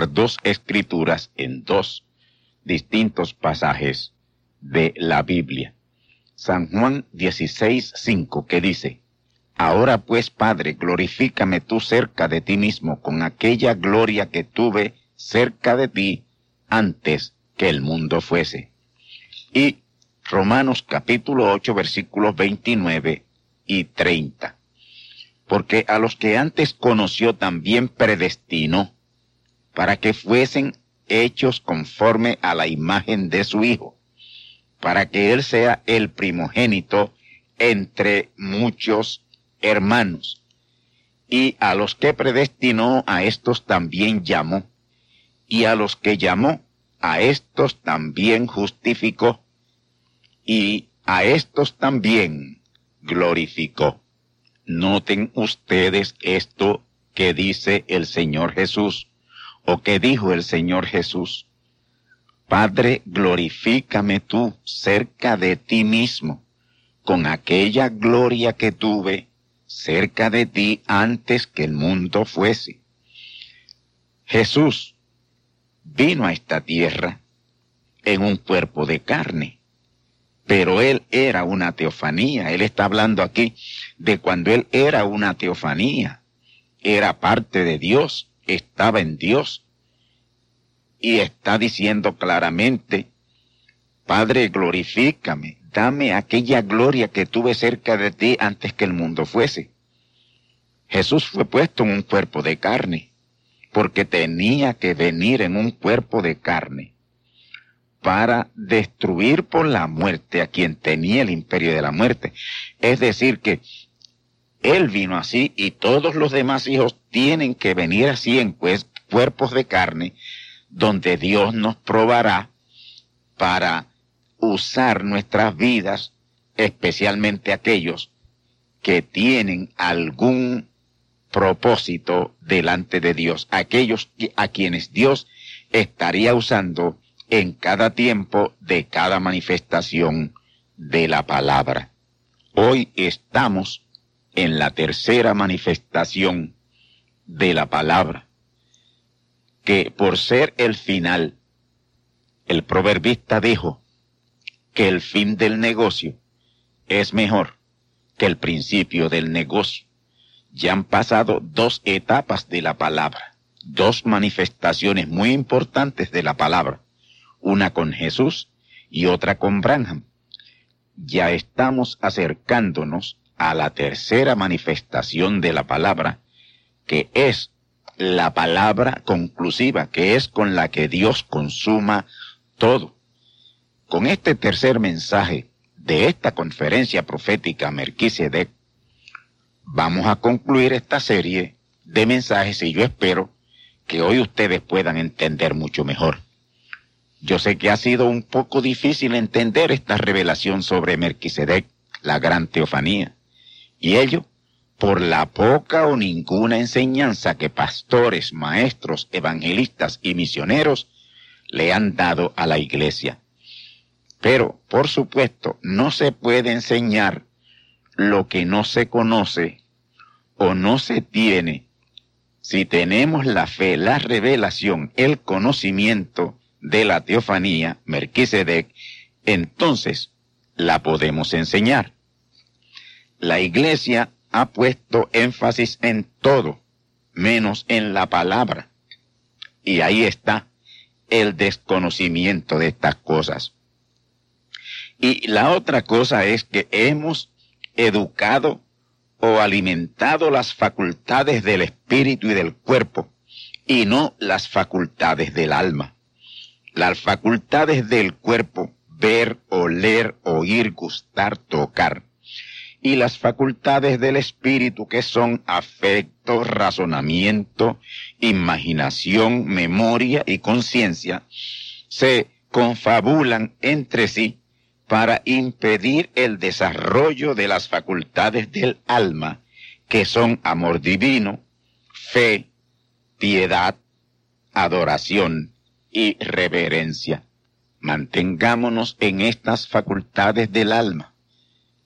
Dos escrituras en dos distintos pasajes de la Biblia. San Juan 16:5 que dice, Ahora pues, Padre, glorifícame tú cerca de ti mismo con aquella gloria que tuve cerca de ti antes que el mundo fuese. Y Romanos capítulo 8 versículos 29 y 30. Porque a los que antes conoció también predestinó para que fuesen hechos conforme a la imagen de su Hijo, para que Él sea el primogénito entre muchos hermanos. Y a los que predestinó, a estos también llamó, y a los que llamó, a estos también justificó, y a estos también glorificó. Noten ustedes esto que dice el Señor Jesús o que dijo el Señor Jesús, Padre, glorifícame tú cerca de ti mismo, con aquella gloria que tuve cerca de ti antes que el mundo fuese. Jesús vino a esta tierra en un cuerpo de carne, pero él era una teofanía. Él está hablando aquí de cuando él era una teofanía, era parte de Dios estaba en Dios y está diciendo claramente, Padre, glorifícame, dame aquella gloria que tuve cerca de ti antes que el mundo fuese. Jesús fue puesto en un cuerpo de carne, porque tenía que venir en un cuerpo de carne para destruir por la muerte a quien tenía el imperio de la muerte. Es decir, que él vino así y todos los demás hijos tienen que venir así en cuerpos de carne, donde Dios nos probará para usar nuestras vidas, especialmente aquellos que tienen algún propósito delante de Dios, aquellos a quienes Dios estaría usando en cada tiempo de cada manifestación de la palabra. Hoy estamos en la tercera manifestación de la palabra, que por ser el final, el proverbista dijo que el fin del negocio es mejor que el principio del negocio. Ya han pasado dos etapas de la palabra, dos manifestaciones muy importantes de la palabra, una con Jesús y otra con Branham. Ya estamos acercándonos a la tercera manifestación de la palabra, que es la palabra conclusiva, que es con la que Dios consuma todo. Con este tercer mensaje de esta conferencia profética Melquisedec, vamos a concluir esta serie de mensajes y yo espero que hoy ustedes puedan entender mucho mejor. Yo sé que ha sido un poco difícil entender esta revelación sobre Melquisedec, la gran teofanía, y ello por la poca o ninguna enseñanza que pastores, maestros, evangelistas y misioneros le han dado a la iglesia. Pero, por supuesto, no se puede enseñar lo que no se conoce o no se tiene. Si tenemos la fe, la revelación, el conocimiento de la teofanía, Melquisedec, entonces la podemos enseñar. La iglesia ha puesto énfasis en todo, menos en la palabra. Y ahí está el desconocimiento de estas cosas. Y la otra cosa es que hemos educado o alimentado las facultades del espíritu y del cuerpo, y no las facultades del alma. Las facultades del cuerpo, ver, oler, oír, gustar, tocar y las facultades del espíritu que son afecto, razonamiento, imaginación, memoria y conciencia, se confabulan entre sí para impedir el desarrollo de las facultades del alma, que son amor divino, fe, piedad, adoración y reverencia. Mantengámonos en estas facultades del alma,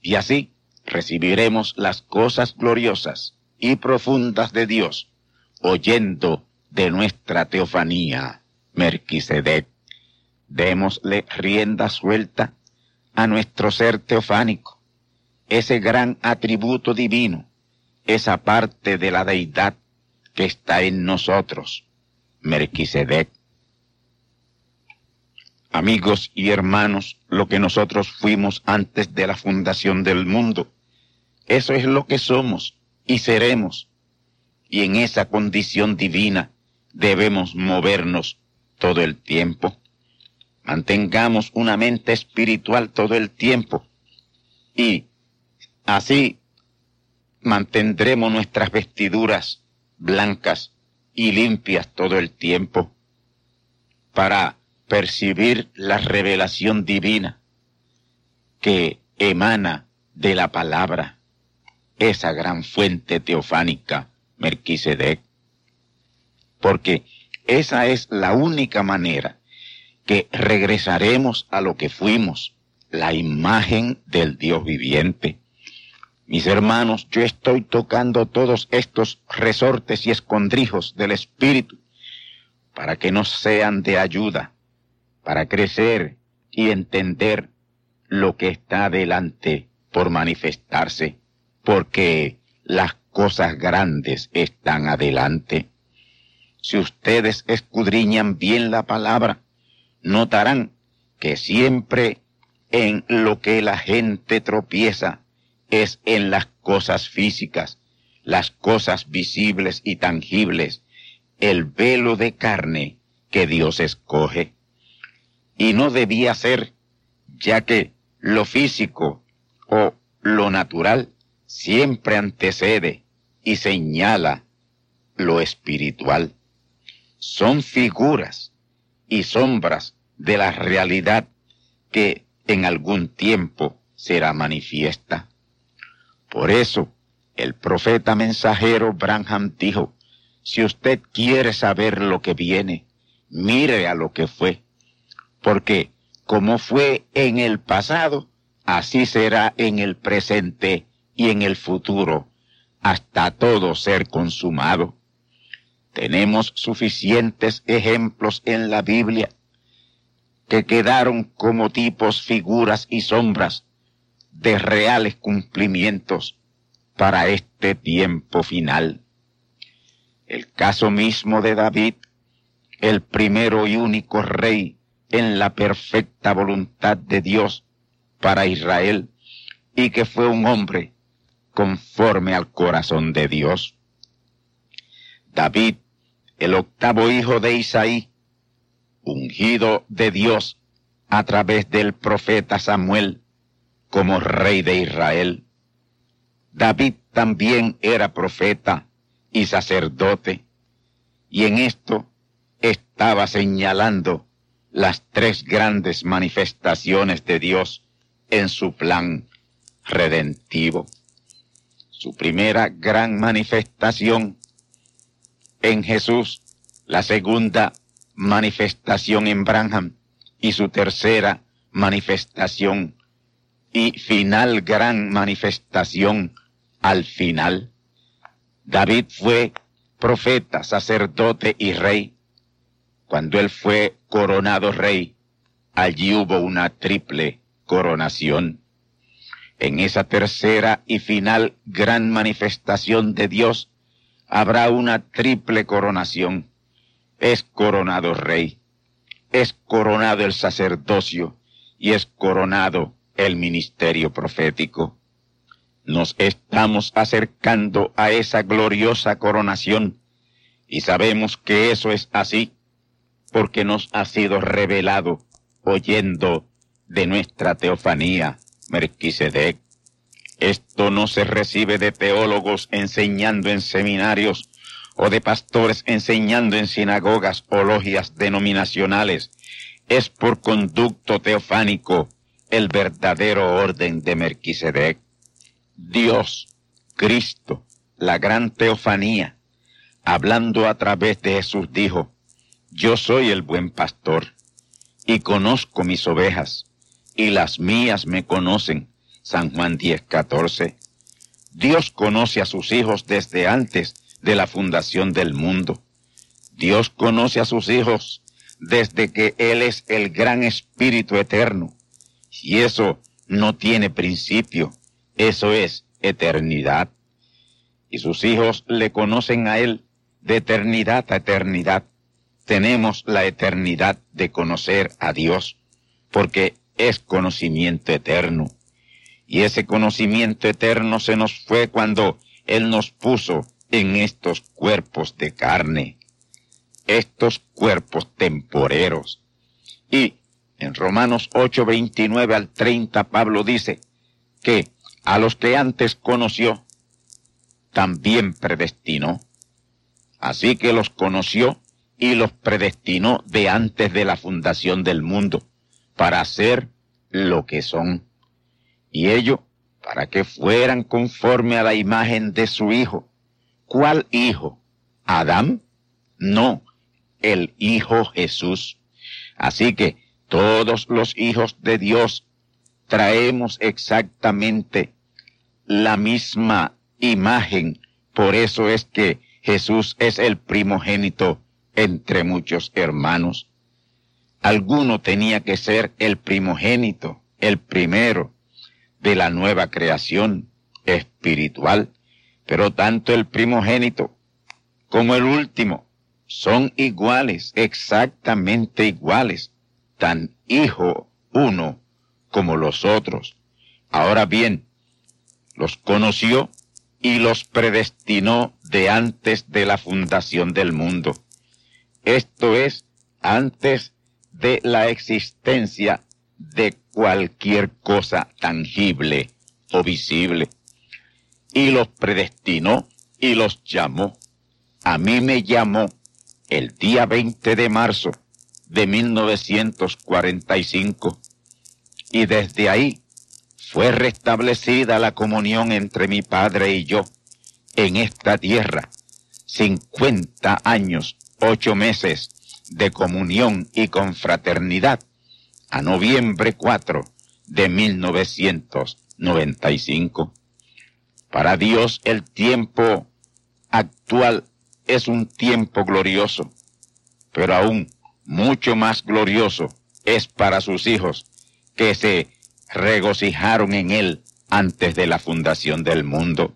y así recibiremos las cosas gloriosas y profundas de Dios, oyendo de nuestra teofanía, Merquisedec. Démosle rienda suelta a nuestro ser teofánico, ese gran atributo divino, esa parte de la deidad que está en nosotros, Merquisedec. Amigos y hermanos, lo que nosotros fuimos antes de la fundación del mundo, eso es lo que somos y seremos. Y en esa condición divina debemos movernos todo el tiempo. Mantengamos una mente espiritual todo el tiempo. Y así mantendremos nuestras vestiduras blancas y limpias todo el tiempo para percibir la revelación divina que emana de la palabra esa gran fuente teofánica, Merquisedec. Porque esa es la única manera que regresaremos a lo que fuimos, la imagen del Dios viviente. Mis hermanos, yo estoy tocando todos estos resortes y escondrijos del Espíritu para que nos sean de ayuda, para crecer y entender lo que está adelante por manifestarse porque las cosas grandes están adelante. Si ustedes escudriñan bien la palabra, notarán que siempre en lo que la gente tropieza es en las cosas físicas, las cosas visibles y tangibles, el velo de carne que Dios escoge. Y no debía ser, ya que lo físico o lo natural siempre antecede y señala lo espiritual. Son figuras y sombras de la realidad que en algún tiempo será manifiesta. Por eso, el profeta mensajero Branham dijo, si usted quiere saber lo que viene, mire a lo que fue, porque como fue en el pasado, así será en el presente y en el futuro, hasta todo ser consumado. Tenemos suficientes ejemplos en la Biblia que quedaron como tipos, figuras y sombras de reales cumplimientos para este tiempo final. El caso mismo de David, el primero y único rey en la perfecta voluntad de Dios para Israel, y que fue un hombre conforme al corazón de Dios. David, el octavo hijo de Isaí, ungido de Dios a través del profeta Samuel como rey de Israel. David también era profeta y sacerdote, y en esto estaba señalando las tres grandes manifestaciones de Dios en su plan redentivo. Su primera gran manifestación en Jesús, la segunda manifestación en Branham y su tercera manifestación y final gran manifestación al final. David fue profeta, sacerdote y rey. Cuando él fue coronado rey, allí hubo una triple coronación. En esa tercera y final gran manifestación de Dios habrá una triple coronación. Es coronado rey, es coronado el sacerdocio y es coronado el ministerio profético. Nos estamos acercando a esa gloriosa coronación y sabemos que eso es así porque nos ha sido revelado oyendo de nuestra teofanía, Merquisedec. Esto no se recibe de teólogos enseñando en seminarios o de pastores enseñando en sinagogas o logias denominacionales. Es por conducto teofánico el verdadero orden de Merquisedec. Dios, Cristo, la gran teofanía, hablando a través de Jesús, dijo, Yo soy el buen pastor, y conozco mis ovejas, y las mías me conocen. San Juan 10, 14. Dios conoce a sus hijos desde antes de la fundación del mundo. Dios conoce a sus hijos desde que Él es el gran Espíritu eterno y eso no tiene principio, eso es eternidad. Y sus hijos le conocen a Él de eternidad a eternidad. Tenemos la eternidad de conocer a Dios, porque es conocimiento eterno. Y ese conocimiento eterno se nos fue cuando Él nos puso en estos cuerpos de carne, estos cuerpos temporeros. Y en Romanos 8, 29 al 30, Pablo dice que a los que antes conoció, también predestinó. Así que los conoció y los predestinó de antes de la fundación del mundo, para ser lo que son. Y ello para que fueran conforme a la imagen de su Hijo. ¿Cuál Hijo? ¿Adán? No, el Hijo Jesús. Así que todos los hijos de Dios traemos exactamente la misma imagen. Por eso es que Jesús es el primogénito entre muchos hermanos. Alguno tenía que ser el primogénito, el primero de la nueva creación espiritual. Pero tanto el primogénito como el último son iguales, exactamente iguales tan hijo uno como los otros. Ahora bien, los conoció y los predestinó de antes de la fundación del mundo. Esto es, antes de la existencia de cualquier cosa tangible o visible. Y los predestinó y los llamó. A mí me llamó el día 20 de marzo de 1945 y desde ahí fue restablecida la comunión entre mi padre y yo en esta tierra. 50 años, ocho meses de comunión y confraternidad a noviembre 4 de 1995. Para Dios el tiempo actual es un tiempo glorioso, pero aún mucho más glorioso es para sus hijos que se regocijaron en él antes de la fundación del mundo.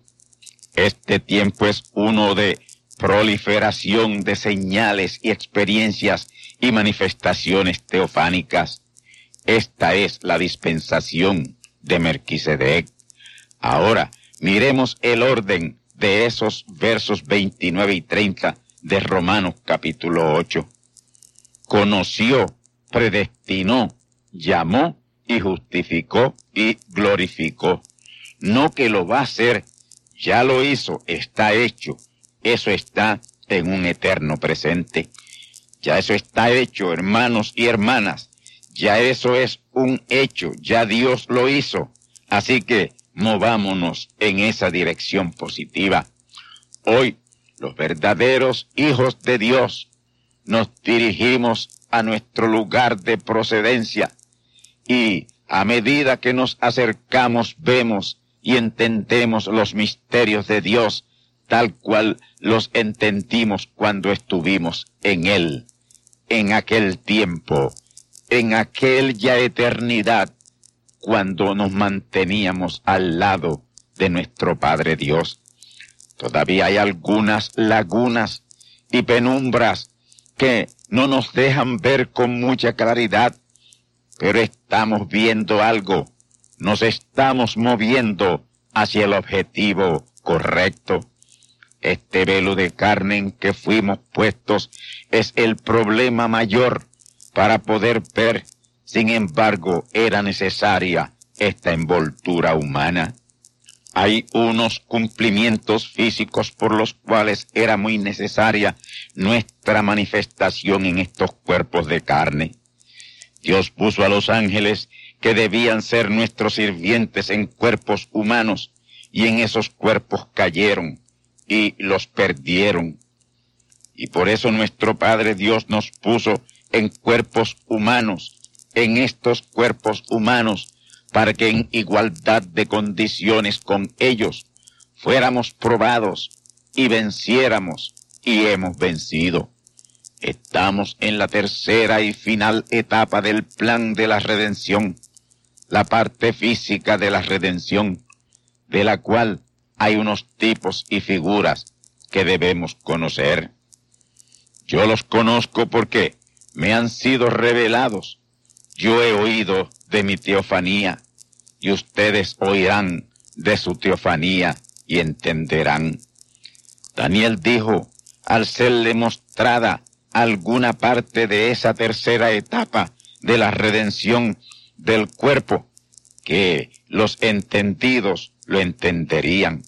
Este tiempo es uno de proliferación de señales y experiencias y manifestaciones teofánicas. Esta es la dispensación de Merquisedec. Ahora, miremos el orden de esos versos 29 y 30 de Romanos capítulo 8 conoció, predestinó, llamó y justificó y glorificó. No que lo va a hacer ya lo hizo, está hecho. Eso está en un eterno presente. Ya eso está hecho, hermanos y hermanas. Ya eso es un hecho, ya Dios lo hizo. Así que movámonos en esa dirección positiva. Hoy, los verdaderos hijos de Dios, nos dirigimos a nuestro lugar de procedencia y a medida que nos acercamos vemos y entendemos los misterios de Dios tal cual los entendimos cuando estuvimos en Él, en aquel tiempo, en aquella eternidad, cuando nos manteníamos al lado de nuestro Padre Dios. Todavía hay algunas lagunas y penumbras que no nos dejan ver con mucha claridad, pero estamos viendo algo, nos estamos moviendo hacia el objetivo correcto. Este velo de carne en que fuimos puestos es el problema mayor para poder ver. Sin embargo, era necesaria esta envoltura humana. Hay unos cumplimientos físicos por los cuales era muy necesaria nuestra manifestación en estos cuerpos de carne. Dios puso a los ángeles que debían ser nuestros sirvientes en cuerpos humanos y en esos cuerpos cayeron y los perdieron. Y por eso nuestro Padre Dios nos puso en cuerpos humanos, en estos cuerpos humanos, para que en igualdad de condiciones con ellos fuéramos probados y venciéramos y hemos vencido. Estamos en la tercera y final etapa del plan de la redención, la parte física de la redención, de la cual hay unos tipos y figuras que debemos conocer. Yo los conozco porque me han sido revelados. Yo he oído de mi teofanía y ustedes oirán de su teofanía y entenderán. Daniel dijo, al serle mostrada alguna parte de esa tercera etapa de la redención del cuerpo, que los entendidos lo entenderían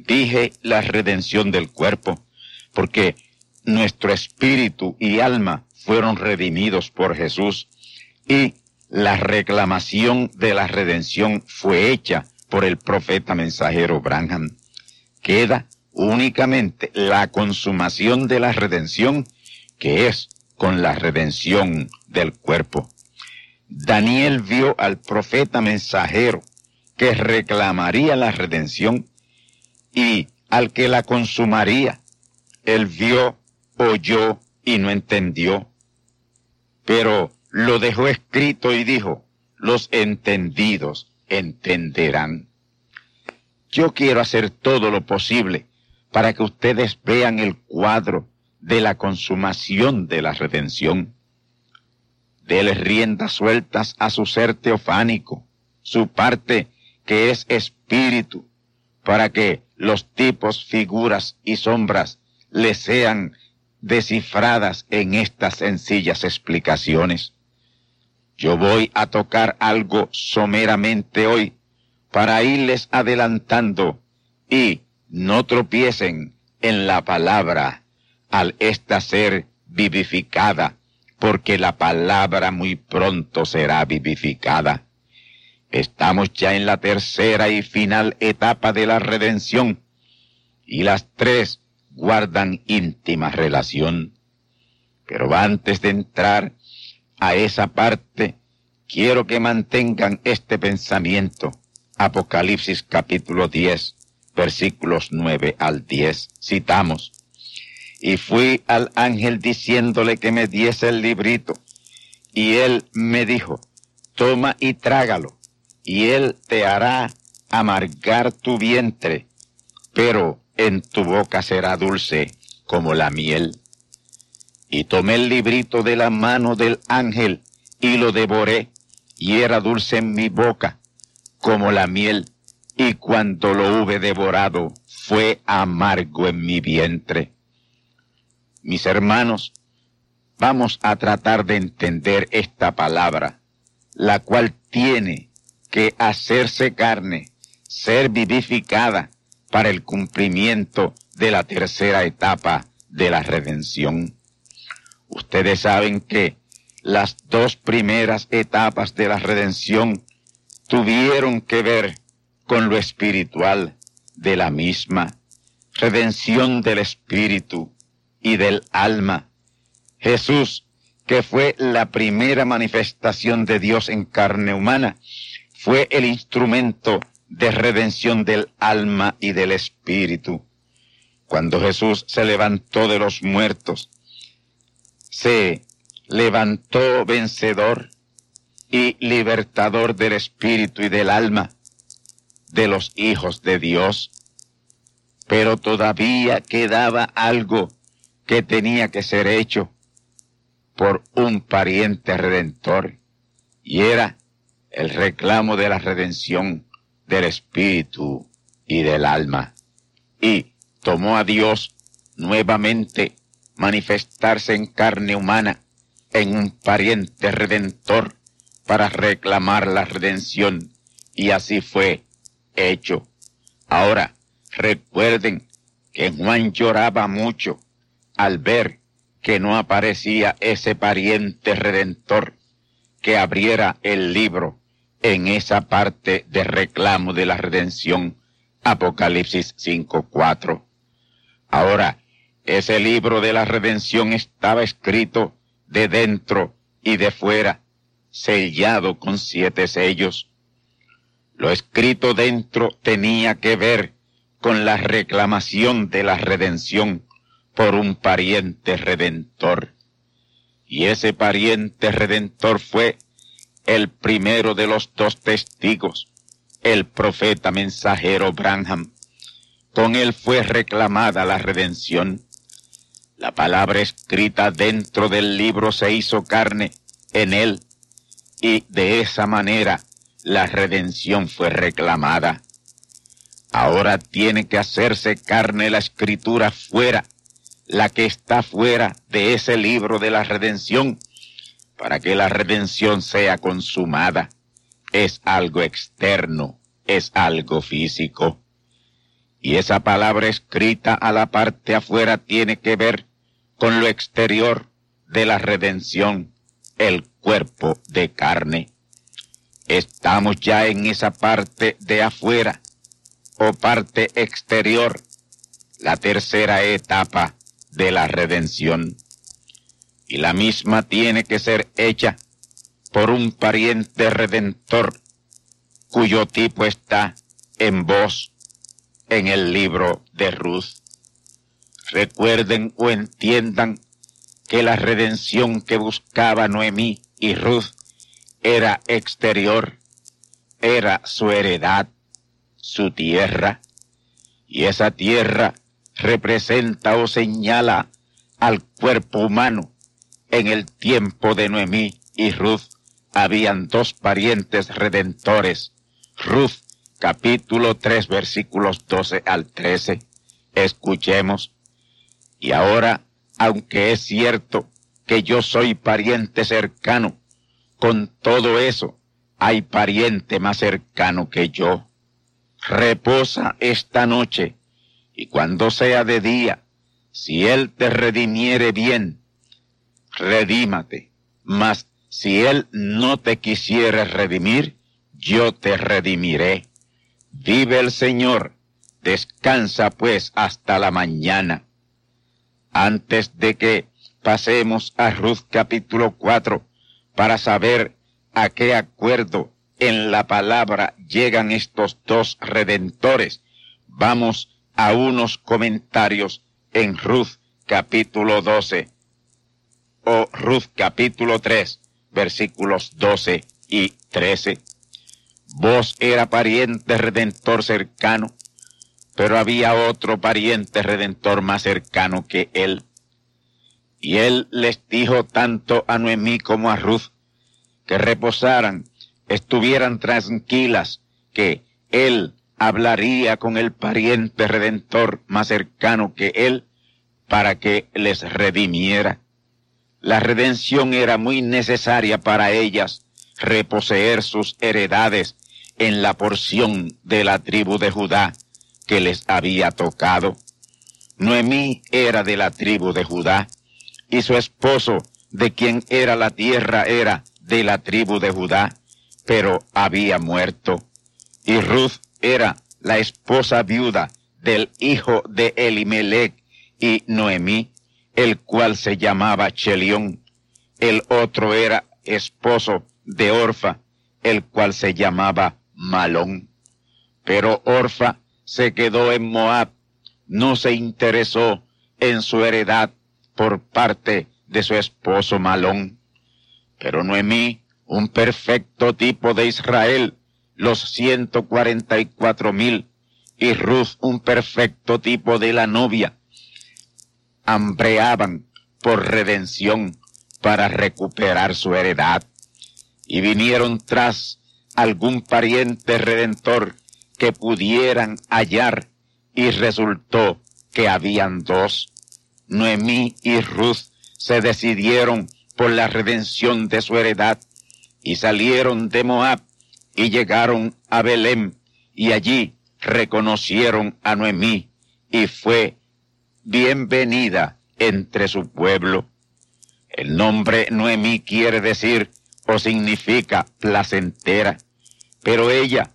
dije la redención del cuerpo, porque nuestro espíritu y alma fueron redimidos por Jesús y la reclamación de la redención fue hecha por el profeta mensajero Branham. Queda únicamente la consumación de la redención, que es con la redención del cuerpo. Daniel vio al profeta mensajero que reclamaría la redención y al que la consumaría. Él vio, oyó y no entendió. Pero lo dejó escrito y dijo, los entendidos entenderán. Yo quiero hacer todo lo posible para que ustedes vean el cuadro de la consumación de la redención. Dele riendas sueltas a su ser teofánico, su parte que es espíritu, para que los tipos, figuras y sombras le sean descifradas en estas sencillas explicaciones. Yo voy a tocar algo someramente hoy para irles adelantando y no tropiecen en la palabra al esta ser vivificada, porque la palabra muy pronto será vivificada. Estamos ya en la tercera y final etapa de la redención y las tres guardan íntima relación. Pero antes de entrar a esa parte, quiero que mantengan este pensamiento. Apocalipsis capítulo 10, versículos 9 al 10. Citamos. Y fui al ángel diciéndole que me diese el librito. Y él me dijo, toma y trágalo y él te hará amargar tu vientre, pero en tu boca será dulce como la miel. Y tomé el librito de la mano del ángel y lo devoré, y era dulce en mi boca como la miel, y cuando lo hube devorado fue amargo en mi vientre. Mis hermanos, vamos a tratar de entender esta palabra, la cual tiene que hacerse carne, ser vivificada, para el cumplimiento de la tercera etapa de la redención. Ustedes saben que las dos primeras etapas de la redención tuvieron que ver con lo espiritual de la misma, redención del espíritu y del alma. Jesús, que fue la primera manifestación de Dios en carne humana, fue el instrumento de redención del alma y del espíritu. Cuando Jesús se levantó de los muertos, se levantó vencedor y libertador del espíritu y del alma de los hijos de Dios. Pero todavía quedaba algo que tenía que ser hecho por un pariente redentor, y era el reclamo de la redención del espíritu y del alma. Y tomó a Dios nuevamente manifestarse en carne humana, en un pariente redentor, para reclamar la redención, y así fue hecho. Ahora, recuerden que Juan lloraba mucho al ver que no aparecía ese pariente redentor que abriera el libro en esa parte de reclamo de la redención, Apocalipsis 5.4. Ahora, ese libro de la redención estaba escrito de dentro y de fuera, sellado con siete sellos. Lo escrito dentro tenía que ver con la reclamación de la redención por un pariente redentor. Y ese pariente redentor fue el primero de los dos testigos, el profeta mensajero Branham. Con él fue reclamada la redención. La palabra escrita dentro del libro se hizo carne en él y de esa manera la redención fue reclamada. Ahora tiene que hacerse carne la escritura fuera, la que está fuera de ese libro de la redención, para que la redención sea consumada. Es algo externo, es algo físico. Y esa palabra escrita a la parte afuera tiene que ver con lo exterior de la redención, el cuerpo de carne. Estamos ya en esa parte de afuera o parte exterior, la tercera etapa de la redención. Y la misma tiene que ser hecha por un pariente redentor cuyo tipo está en voz en el libro de Ruth. Recuerden o entiendan que la redención que buscaba Noemí y Ruth era exterior, era su heredad, su tierra, y esa tierra representa o señala al cuerpo humano. En el tiempo de Noemí y Ruth habían dos parientes redentores. Ruth, capítulo 3, versículos 12 al 13. Escuchemos. Y ahora, aunque es cierto que yo soy pariente cercano, con todo eso, hay pariente más cercano que yo. Reposa esta noche, y cuando sea de día, si Él te redimiere bien, redímate. Mas si Él no te quisiere redimir, yo te redimiré. Vive el Señor, descansa pues hasta la mañana. Antes de que pasemos a Ruth capítulo 4, para saber a qué acuerdo en la palabra llegan estos dos redentores, vamos a unos comentarios en Ruth capítulo 12 o Ruth capítulo 3 versículos 12 y 13. Vos era pariente redentor cercano, pero había otro pariente redentor más cercano que él y él les dijo tanto a Noemí como a Ruth que reposaran, estuvieran tranquilas, que él hablaría con el pariente redentor más cercano que él para que les redimiera. La redención era muy necesaria para ellas, reposeer sus heredades en la porción de la tribu de Judá, que les había tocado. Noemí era de la tribu de Judá y su esposo, de quien era la tierra, era de la tribu de Judá, pero había muerto. Y Ruth era la esposa viuda del hijo de Elimelech y Noemí, el cual se llamaba Chelión. El otro era esposo de Orfa, el cual se llamaba Malón. Pero Orfa se quedó en Moab, no se interesó en su heredad por parte de su esposo Malón. Pero Noemí, un perfecto tipo de Israel, los ciento cuarenta y cuatro mil, y Ruth, un perfecto tipo de la novia, hambreaban por redención para recuperar su heredad y vinieron tras algún pariente redentor que pudieran hallar y resultó que habían dos. Noemí y Ruth se decidieron por la redención de su heredad y salieron de Moab y llegaron a Belén y allí reconocieron a Noemí y fue bienvenida entre su pueblo. El nombre Noemí quiere decir o significa placentera, pero ella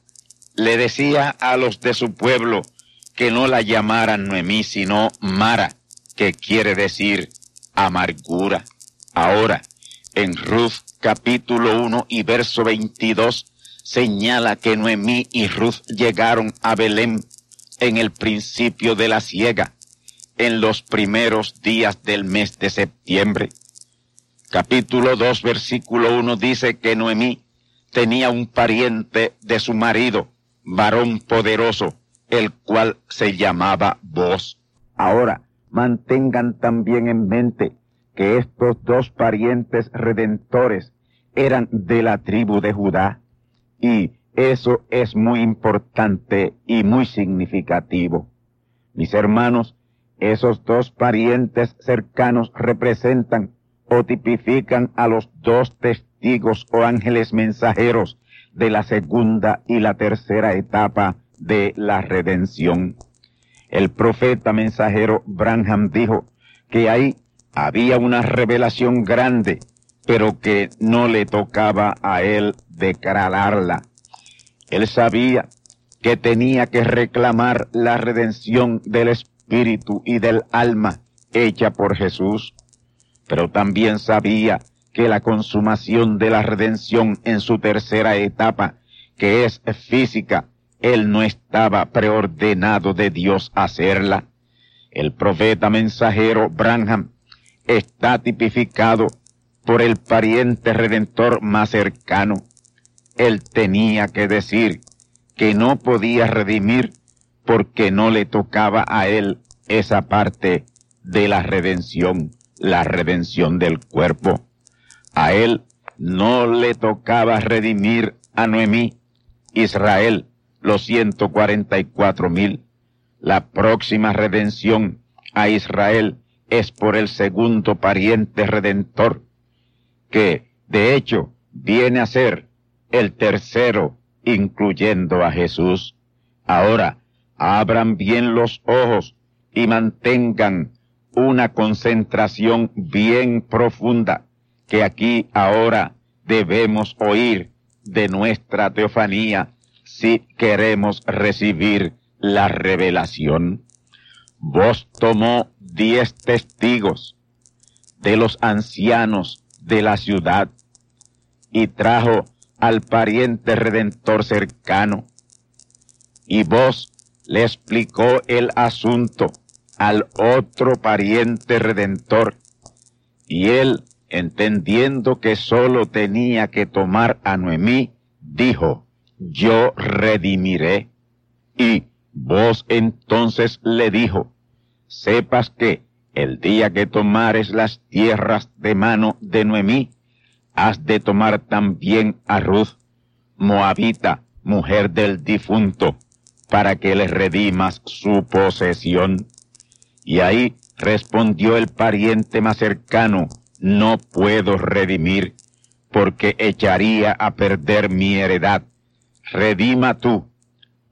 le decía a los de su pueblo que no la llamaran Noemí, sino Mara, que quiere decir amargura. Ahora, en Ruth capítulo 1 y verso 22, señala que Noemí y Ruth llegaron a Belén en el principio de la siega, en los primeros días del mes de septiembre. Capítulo 2, versículo 1 dice que Noemí tenía un pariente de su marido, varón poderoso, el cual se llamaba Vos. Ahora, mantengan también en mente que estos dos parientes redentores eran de la tribu de Judá y eso es muy importante y muy significativo. Mis hermanos, esos dos parientes cercanos representan o tipifican a los dos testigos o ángeles mensajeros de la segunda y la tercera etapa de la redención. El profeta mensajero Branham dijo que ahí había una revelación grande, pero que no le tocaba a él declararla. Él sabía que tenía que reclamar la redención del espíritu y del alma hecha por Jesús, pero también sabía que la consumación de la redención en su tercera etapa, que es física, él no estaba preordenado de Dios hacerla. El profeta mensajero Branham está tipificado por el pariente redentor más cercano. Él tenía que decir que no podía redimir porque no le tocaba a él esa parte de la redención, la redención del cuerpo. A él no le tocaba redimir a Noemí, Israel, los ciento cuarenta y cuatro mil. La próxima redención a Israel es por el segundo pariente redentor, que de hecho viene a ser el tercero, incluyendo a Jesús. Ahora, abran bien los ojos y mantengan una concentración bien profunda que aquí ahora debemos oír de nuestra teofanía si queremos recibir la revelación. Vos tomó diez testigos de los ancianos de la ciudad y trajo al pariente redentor cercano. Y vos le explicó el asunto al otro pariente redentor. Y él, entendiendo que sólo tenía que tomar a Noemí, dijo, yo redimiré. Y vos entonces le dijo, sepas que el día que tomares las tierras de mano de Noemí, has de tomar también a Ruth, Moabita, mujer del difunto, para que le redimas su posesión. Y ahí respondió el pariente más cercano, no puedo redimir, porque echaría a perder mi heredad. Redima tú,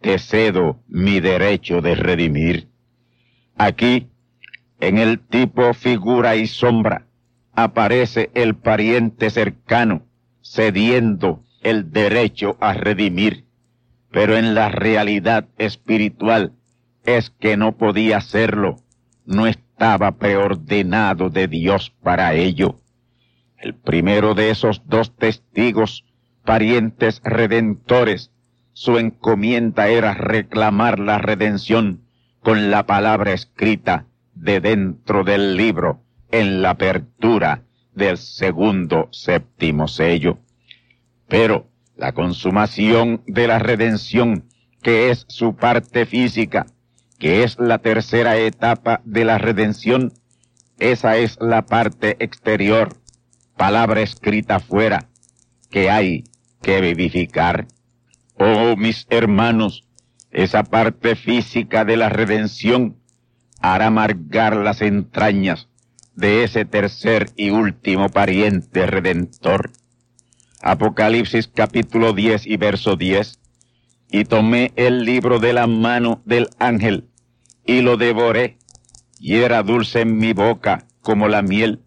te cedo mi derecho de redimir. Aquí, en el tipo figura y sombra, aparece el pariente cercano, cediendo el derecho a redimir, pero en la realidad espiritual es que no podía hacerlo, no estaba preordenado de Dios para ello. El primero de esos dos testigos, parientes redentores, su encomienda era reclamar la redención con la palabra escrita de dentro del libro en la apertura del segundo séptimo sello. Pero la consumación de la redención, que es su parte física, que es la tercera etapa de la redención, esa es la parte exterior, palabra escrita fuera, que hay que vivificar. Oh, mis hermanos, esa parte física de la redención hará amargar las entrañas de ese tercer y último pariente redentor. Apocalipsis capítulo 10 y verso 10. Y tomé el libro de la mano del ángel y lo devoré, y era dulce en mi boca como la miel,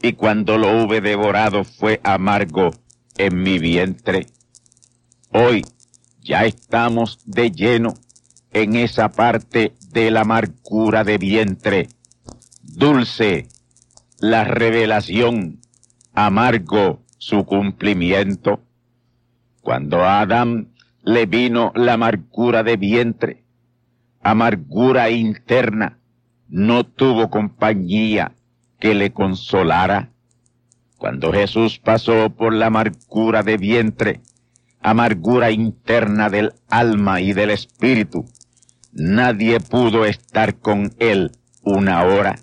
y cuando lo hube devorado fue amargo en mi vientre. Hoy ya estamos de lleno en esa parte de la amargura de vientre. Dulce la revelación, amargo su cumplimiento. Cuando a Adán le vino la amargura de vientre, amargura interna, no tuvo compañía que le consolara. Cuando Jesús pasó por la amargura de vientre, amargura interna del alma y del espíritu, nadie pudo estar con él una hora.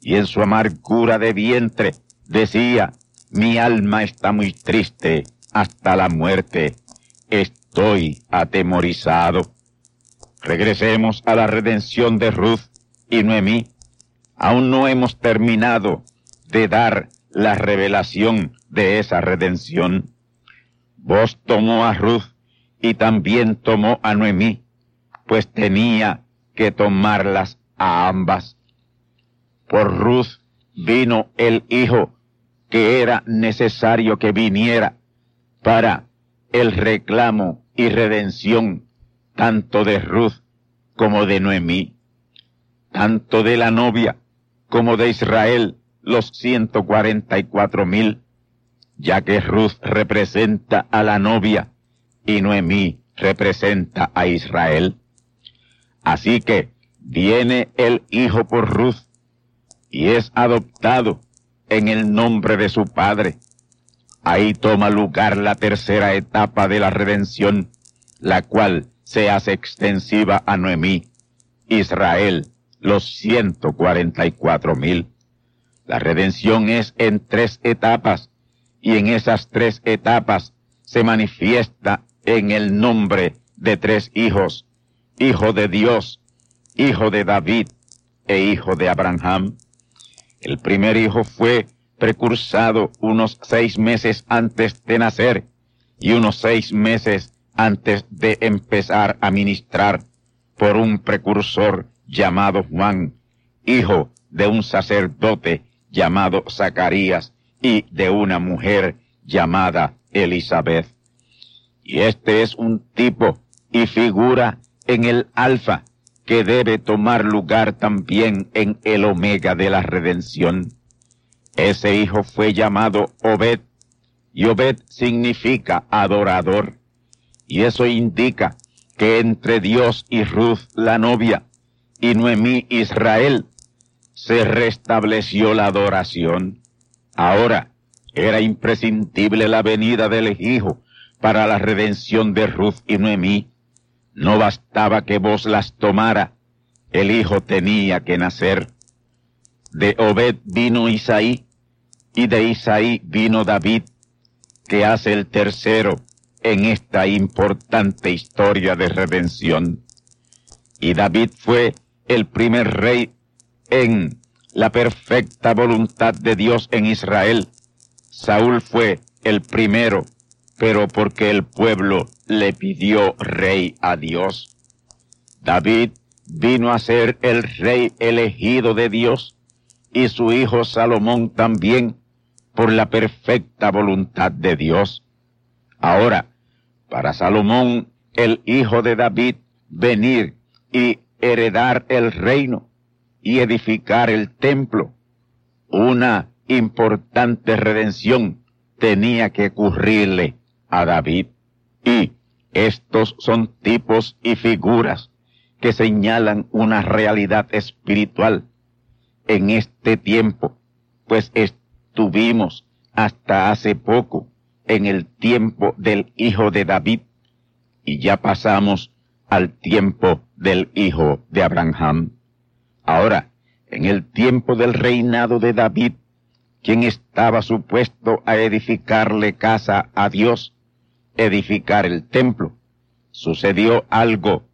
Y en su amargura de vientre decía, mi alma está muy triste hasta la muerte, estoy atemorizado. Regresemos a la redención de Ruth y Noemí. Aún no hemos terminado de dar la revelación de esa redención. Vos tomó a Ruth y también tomó a Noemí, pues tenía que tomarlas a ambas. Por Ruth vino el hijo que era necesario que viniera para el reclamo y redención tanto de Ruth como de Noemí, tanto de la novia como de Israel, los ciento cuarenta y cuatro mil, ya que Ruth representa a la novia y Noemí representa a Israel. Así que viene el hijo por Ruth y es adoptado en el nombre de su padre. Ahí toma lugar la tercera etapa de la redención, la cual se hace extensiva a Noemí, Israel, los ciento cuarenta y cuatro mil. La redención es en tres etapas, y en esas tres etapas se manifiesta en el nombre de tres hijos, hijo de Dios, hijo de David e hijo de Abraham. El primer hijo fue precursado unos seis meses antes de nacer y unos seis meses antes de empezar a ministrar por un precursor llamado Juan, hijo de un sacerdote llamado Zacarías y de una mujer llamada Elizabeth. Y este es un tipo y figura en el alfa que debe tomar lugar también en el omega de la redención. Ese hijo fue llamado Obed, y Obed significa adorador. Y eso indica que entre Dios y Ruth, la novia, y Noemí, Israel, se restableció la adoración. Ahora era imprescindible la venida del Hijo para la redención de Ruth y Noemí. No bastaba que vos las tomara, el Hijo tenía que nacer. De Obed vino Isaí, y de Isaí vino David, que hace el tercero en esta importante historia de redención. Y David fue el primer rey en la perfecta voluntad de Dios en Israel. Saúl fue el primero pero porque el pueblo le pidió rey a Dios. David vino a ser el rey elegido de Dios y su hijo Salomón también por la perfecta voluntad de Dios. Ahora, para Salomón, el hijo de David, venir y heredar el reino y edificar el templo, una importante redención tenía que ocurrirle a David. Y estos son tipos y figuras que señalan una realidad espiritual en este tiempo, pues estuvimos hasta hace poco en el tiempo del hijo de David y ya pasamos al tiempo del hijo de Abraham. Ahora, en el tiempo del reinado de David, quien estaba supuesto a edificarle casa a Dios, edificar el templo, sucedió algo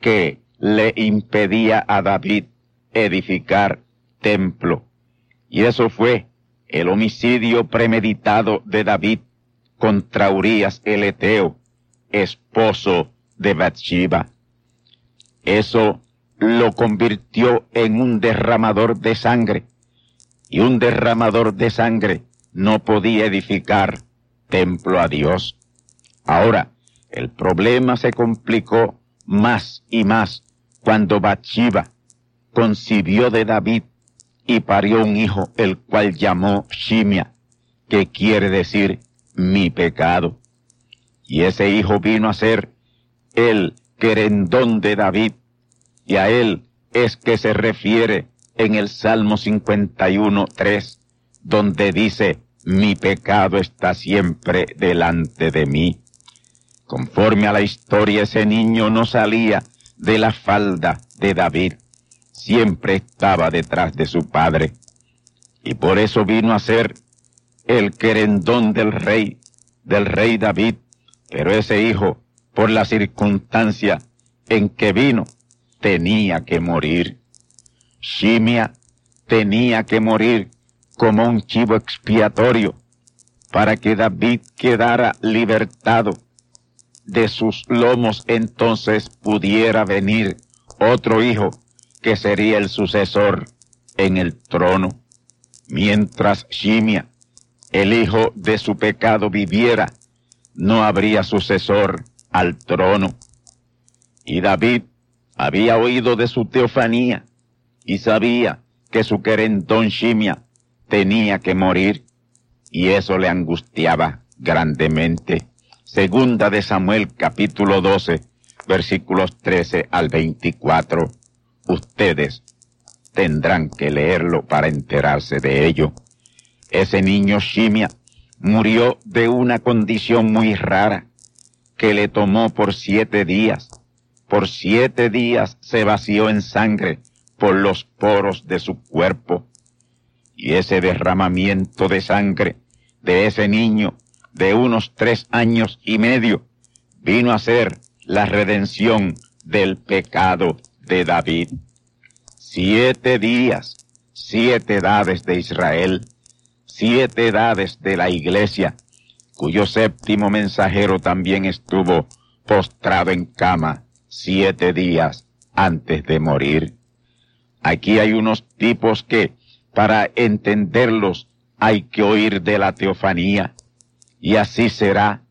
que le impedía a David edificar templo. Y eso fue el homicidio premeditado de David contra Urias el Eteo, esposo de Bathsheba. Eso lo convirtió en un derramador de sangre, y un derramador de sangre no podía edificar templo a Dios. Ahora, el problema se complicó más y más cuando Bathsheba concibió de David y parió un hijo, el cual llamó Shimia, que quiere decir mi pecado. Y ese hijo vino a ser el querendón de David, y a él es que se refiere en el Salmo 51, 3, donde dice, mi pecado está siempre delante de mí. Conforme a la historia, ese niño no salía de la falda de David, siempre estaba detrás de su padre, y por eso vino a ser el querendón del rey, del rey David, pero ese hijo, por la circunstancia en que vino, tenía que morir. Shimia tenía que morir como un chivo expiatorio para que David quedara libertado de sus lomos, entonces pudiera venir otro hijo que sería el sucesor en el trono. Mientras Shimia, el hijo de su pecado, viviera, no habría sucesor al trono. Y David había oído de su teofanía y sabía que su querentón Shimia tenía que morir y eso le angustiaba grandemente. Segunda de Samuel capítulo 12 versículos 13 al 24. Ustedes tendrán que leerlo para enterarse de ello. Ese niño Shimia murió de una condición muy rara que le tomó por siete días. Por siete días se vació en sangre por los poros de su cuerpo. Y ese derramamiento de sangre de ese niño de unos tres años y medio vino a ser la redención del pecado de David. Siete días, siete edades de Israel, siete edades de la iglesia, cuyo séptimo mensajero también estuvo postrado en cama siete días antes de morir. Aquí hay unos tipos que, para entenderlos, hay que oír de la teofanía, y así será.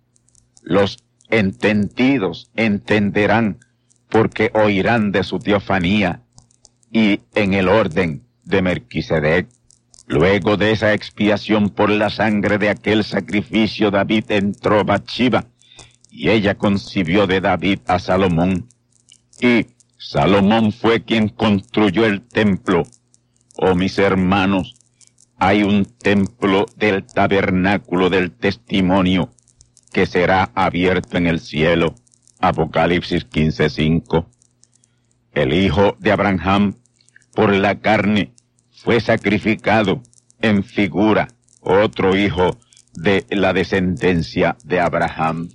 Los entendidos entenderán, porque oirán de su teofanía, y en el orden de Melquisedec. Luego de esa expiación por la sangre de aquel sacrificio, David entró Bathsheba, y ella concibió de David a Salomón. Y Salomón fue quien construyó el templo. Oh mis hermanos, hay un templo del tabernáculo del testimonio que será abierto en el cielo. Apocalipsis 15:5. El hijo de Abraham por la carne fue sacrificado en figura otro hijo de la descendencia de Abraham.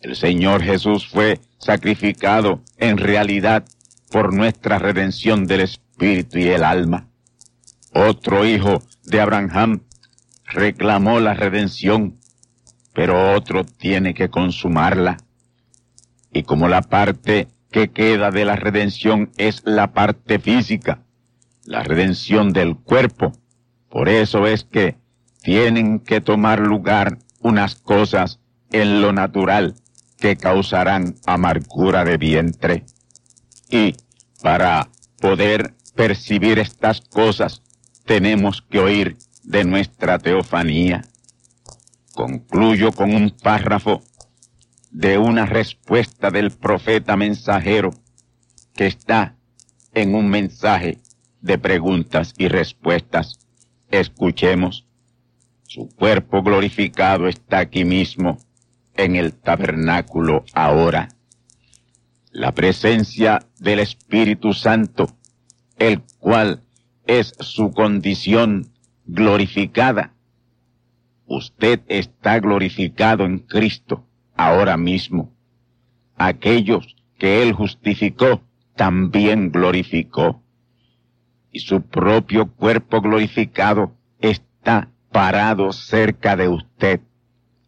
El Señor Jesús fue sacrificado en realidad por nuestra redención del espíritu y el alma. Otro hijo de Abraham reclamó la redención pero otro tiene que consumarla. Y como la parte que queda de la redención es la parte física, la redención del cuerpo, por eso es que tienen que tomar lugar unas cosas en lo natural que causarán amargura de vientre. Y para poder percibir estas cosas, tenemos que oír de nuestra teofanía. Concluyo con un párrafo de una respuesta del profeta mensajero que está en un mensaje de preguntas y respuestas. Escuchemos. Su cuerpo glorificado está aquí mismo en el tabernáculo ahora. La presencia del Espíritu Santo, el cual es su condición glorificada. Usted está glorificado en Cristo ahora mismo. Aquellos que Él justificó, también glorificó. Y su propio cuerpo glorificado está parado cerca de usted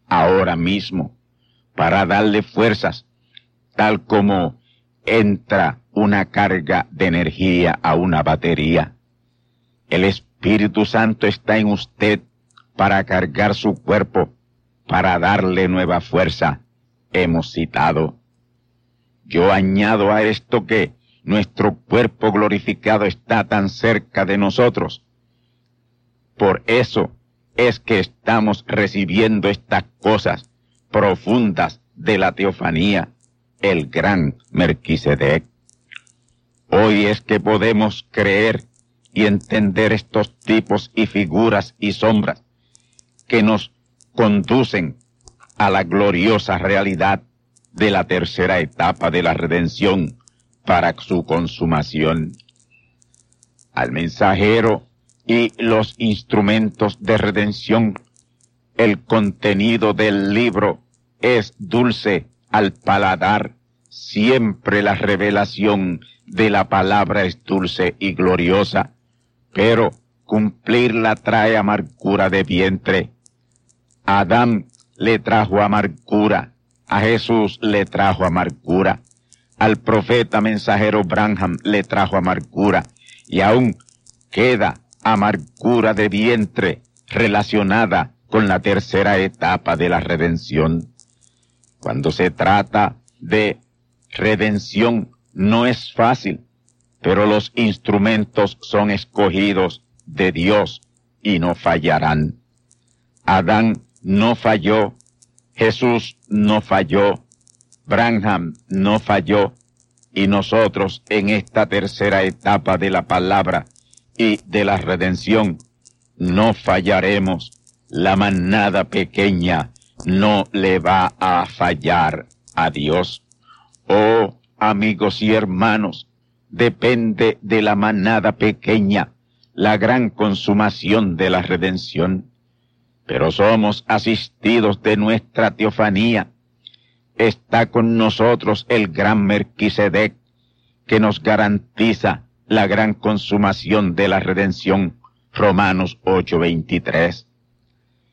ahora mismo para darle fuerzas, tal como entra una carga de energía a una batería. El Espíritu Santo está en usted para cargar su cuerpo, para darle nueva fuerza. Hemos citado. Yo añado a esto que nuestro cuerpo glorificado está tan cerca de nosotros. Por eso es que estamos recibiendo estas cosas profundas de la teofanía, el gran Merquisedec. Hoy es que podemos creer y entender estos tipos y figuras y sombras que nos conducen a la gloriosa realidad de la tercera etapa de la redención para su consumación. Al mensajero y los instrumentos de redención, el contenido del libro es dulce al paladar, siempre la revelación de la palabra es dulce y gloriosa, pero cumplirla trae amargura de vientre. Adán le trajo amargura, a Jesús le trajo amargura, al profeta mensajero Branham le trajo amargura, y aún queda amargura de vientre relacionada con la tercera etapa de la redención. Cuando se trata de redención no es fácil, pero los instrumentos son escogidos de Dios y no fallarán. Adán no falló, Jesús no falló, Branham no falló, y nosotros en esta tercera etapa de la palabra y de la redención, no fallaremos. La manada pequeña no le va a fallar a Dios. Oh, amigos y hermanos, depende de la manada pequeña la gran consumación de la redención. Pero somos asistidos de nuestra teofanía. Está con nosotros el gran Merquisedec, que nos garantiza la gran consumación de la redención. Romanos 8:23.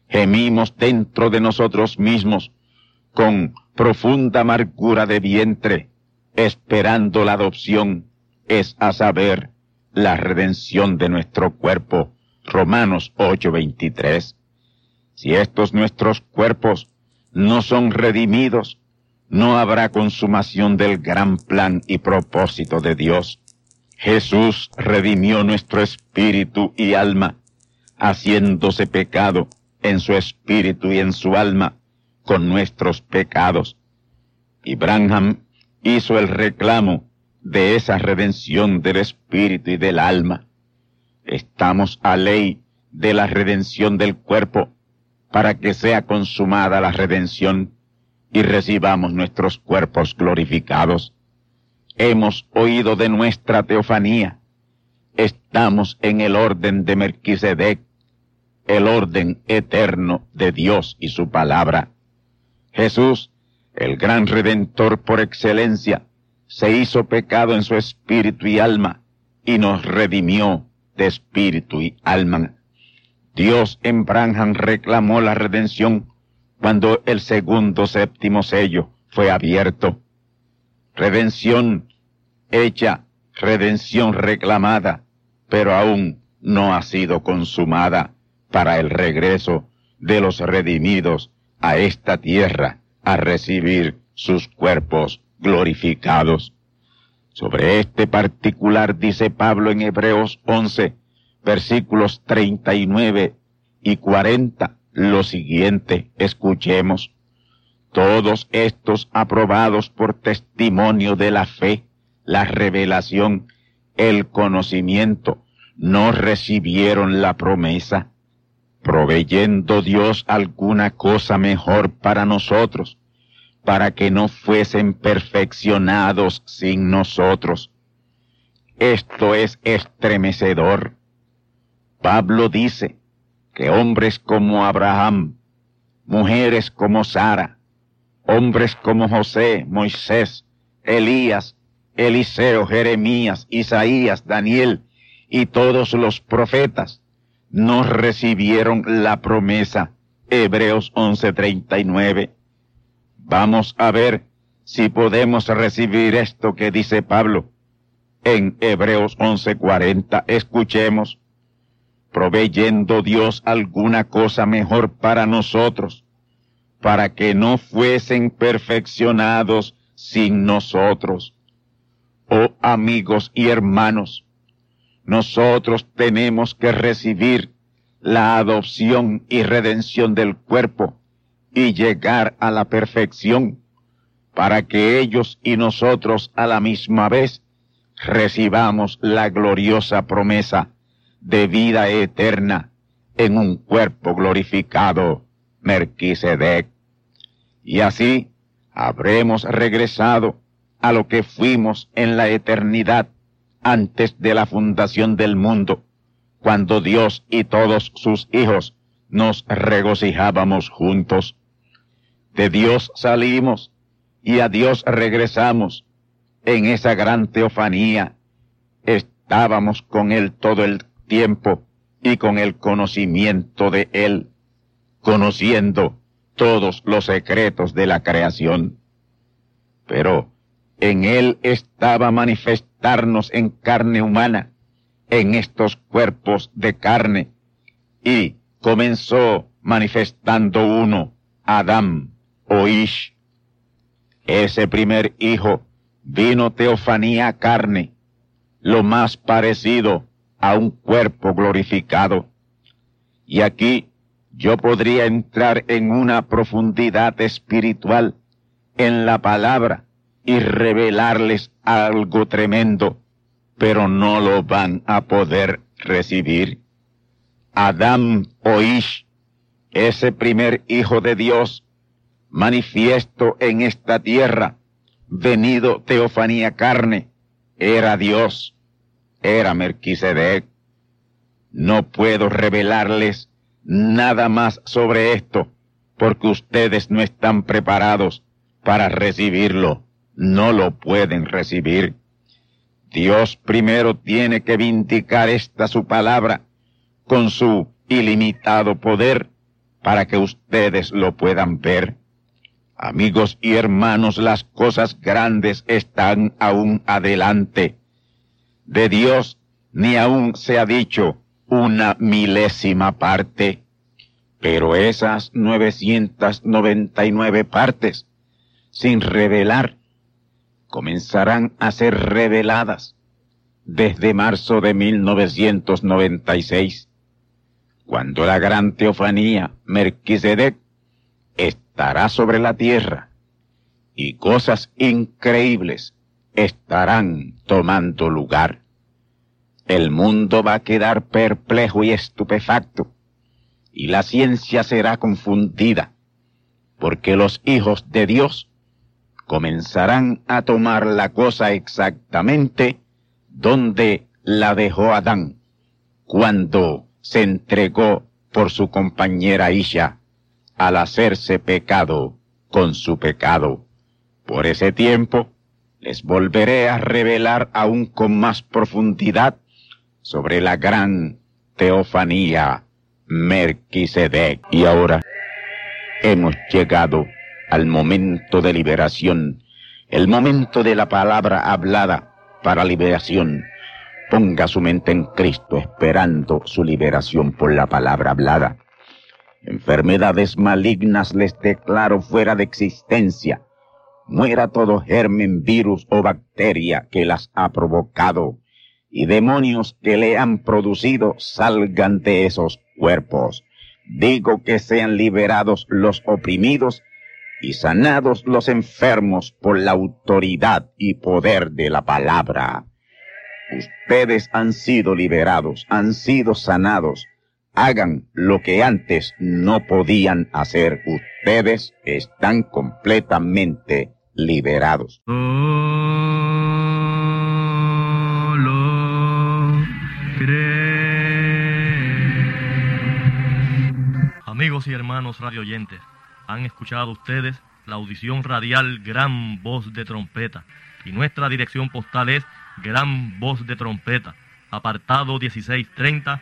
Gemimos dentro de nosotros mismos con profunda amargura de vientre, esperando la adopción, es a saber, la redención de nuestro cuerpo. Romanos 8:23. Si estos nuestros cuerpos no son redimidos, no habrá consumación del gran plan y propósito de Dios. Jesús redimió nuestro espíritu y alma, haciéndose pecado en su espíritu y en su alma con nuestros pecados. Y Branham hizo el reclamo de esa redención del espíritu y del alma. Estamos a ley de la redención del cuerpo para que sea consumada la redención y recibamos nuestros cuerpos glorificados hemos oído de nuestra teofanía. Estamos en el orden de Melquisedec, el orden eterno de Dios y su palabra. Jesús, el gran redentor por excelencia, se hizo pecado en su espíritu y alma y nos redimió de espíritu y alma. Dios en Branham reclamó la redención cuando el segundo séptimo sello fue abierto. Redención hecha, redención reclamada, pero aún no ha sido consumada para el regreso de los redimidos a esta tierra a recibir sus cuerpos glorificados. Sobre este particular dice Pablo en Hebreos 11, versículos 39 y 40, lo siguiente, escuchemos. Todos estos aprobados por testimonio de la fe, la revelación, el conocimiento, no recibieron la promesa, proveyendo Dios alguna cosa mejor para nosotros, para que no fuesen perfeccionados sin nosotros. Esto es estremecedor. Pablo dice que hombres como Abraham, mujeres como Sara, hombres como José, Moisés, Elías, Eliseo, Jeremías, Isaías, Daniel y todos los profetas no recibieron la promesa. Hebreos 11:39. Vamos a ver si podemos recibir esto que dice Pablo. En Hebreos 11:40 escuchemos, proveyendo Dios alguna cosa mejor para nosotros, para que no fuesen perfeccionados sin nosotros. Oh amigos y hermanos, nosotros tenemos que recibir la adopción y redención del cuerpo y llegar a la perfección para que ellos y nosotros a la misma vez recibamos la gloriosa promesa de vida eterna en un cuerpo glorificado, Merquisedec. Y así habremos regresado a lo que fuimos en la eternidad antes de la fundación del mundo, cuando Dios y todos sus hijos nos regocijábamos juntos. De Dios salimos y a Dios regresamos. En esa gran teofanía estábamos con Él todo el tiempo y con el conocimiento de Él, conociendo todos los secretos de la creación. Pero en Él estaba manifestarnos en carne humana, en estos cuerpos de carne, y comenzó manifestando uno, Adán o Ish. Ese primer hijo vino teofanía carne, lo más parecido a un cuerpo glorificado. Y aquí yo podría entrar en una profundidad espiritual en la palabra y revelarles algo tremendo, pero no lo van a poder recibir. Adán o Ish, ese primer hijo de Dios, manifiesto en esta tierra, venido teofanía carne, era Dios, era Merquisedec. No puedo revelarles nada más sobre esto, porque ustedes no están preparados para recibirlo no lo pueden recibir. Dios primero tiene que vindicar esta su palabra con su ilimitado poder para que ustedes lo puedan ver. Amigos y hermanos, las cosas grandes están aún adelante. De Dios ni aún se ha dicho una milésima parte, pero esas 999 partes, sin revelar comenzarán a ser reveladas desde marzo de 1996, cuando la gran teofanía Merquisedec estará sobre la tierra y cosas increíbles estarán tomando lugar. El mundo va a quedar perplejo y estupefacto, y la ciencia será confundida, porque los hijos de Dios comenzarán a tomar la cosa exactamente donde la dejó Adán, cuando se entregó por su compañera Isha al hacerse pecado con su pecado. Por ese tiempo les volveré a revelar aún con más profundidad sobre la gran teofanía Merquisedec. Y ahora Hemos llegado al momento de liberación, el momento de la palabra hablada para liberación. Ponga su mente en Cristo esperando su liberación por la palabra hablada. Enfermedades malignas les declaro fuera de existencia. Muera todo germen, virus o bacteria que las ha provocado y demonios que le han producido salgan de esos cuerpos. Digo que sean liberados los oprimidos y sanados los enfermos por la autoridad y poder de la palabra. Ustedes han sido liberados, han sido sanados. Hagan lo que antes no podían hacer. Ustedes están completamente liberados. Amigos y hermanos radioyentes, han escuchado ustedes la audición radial Gran Voz de Trompeta y nuestra dirección postal es Gran Voz de Trompeta, apartado 1630,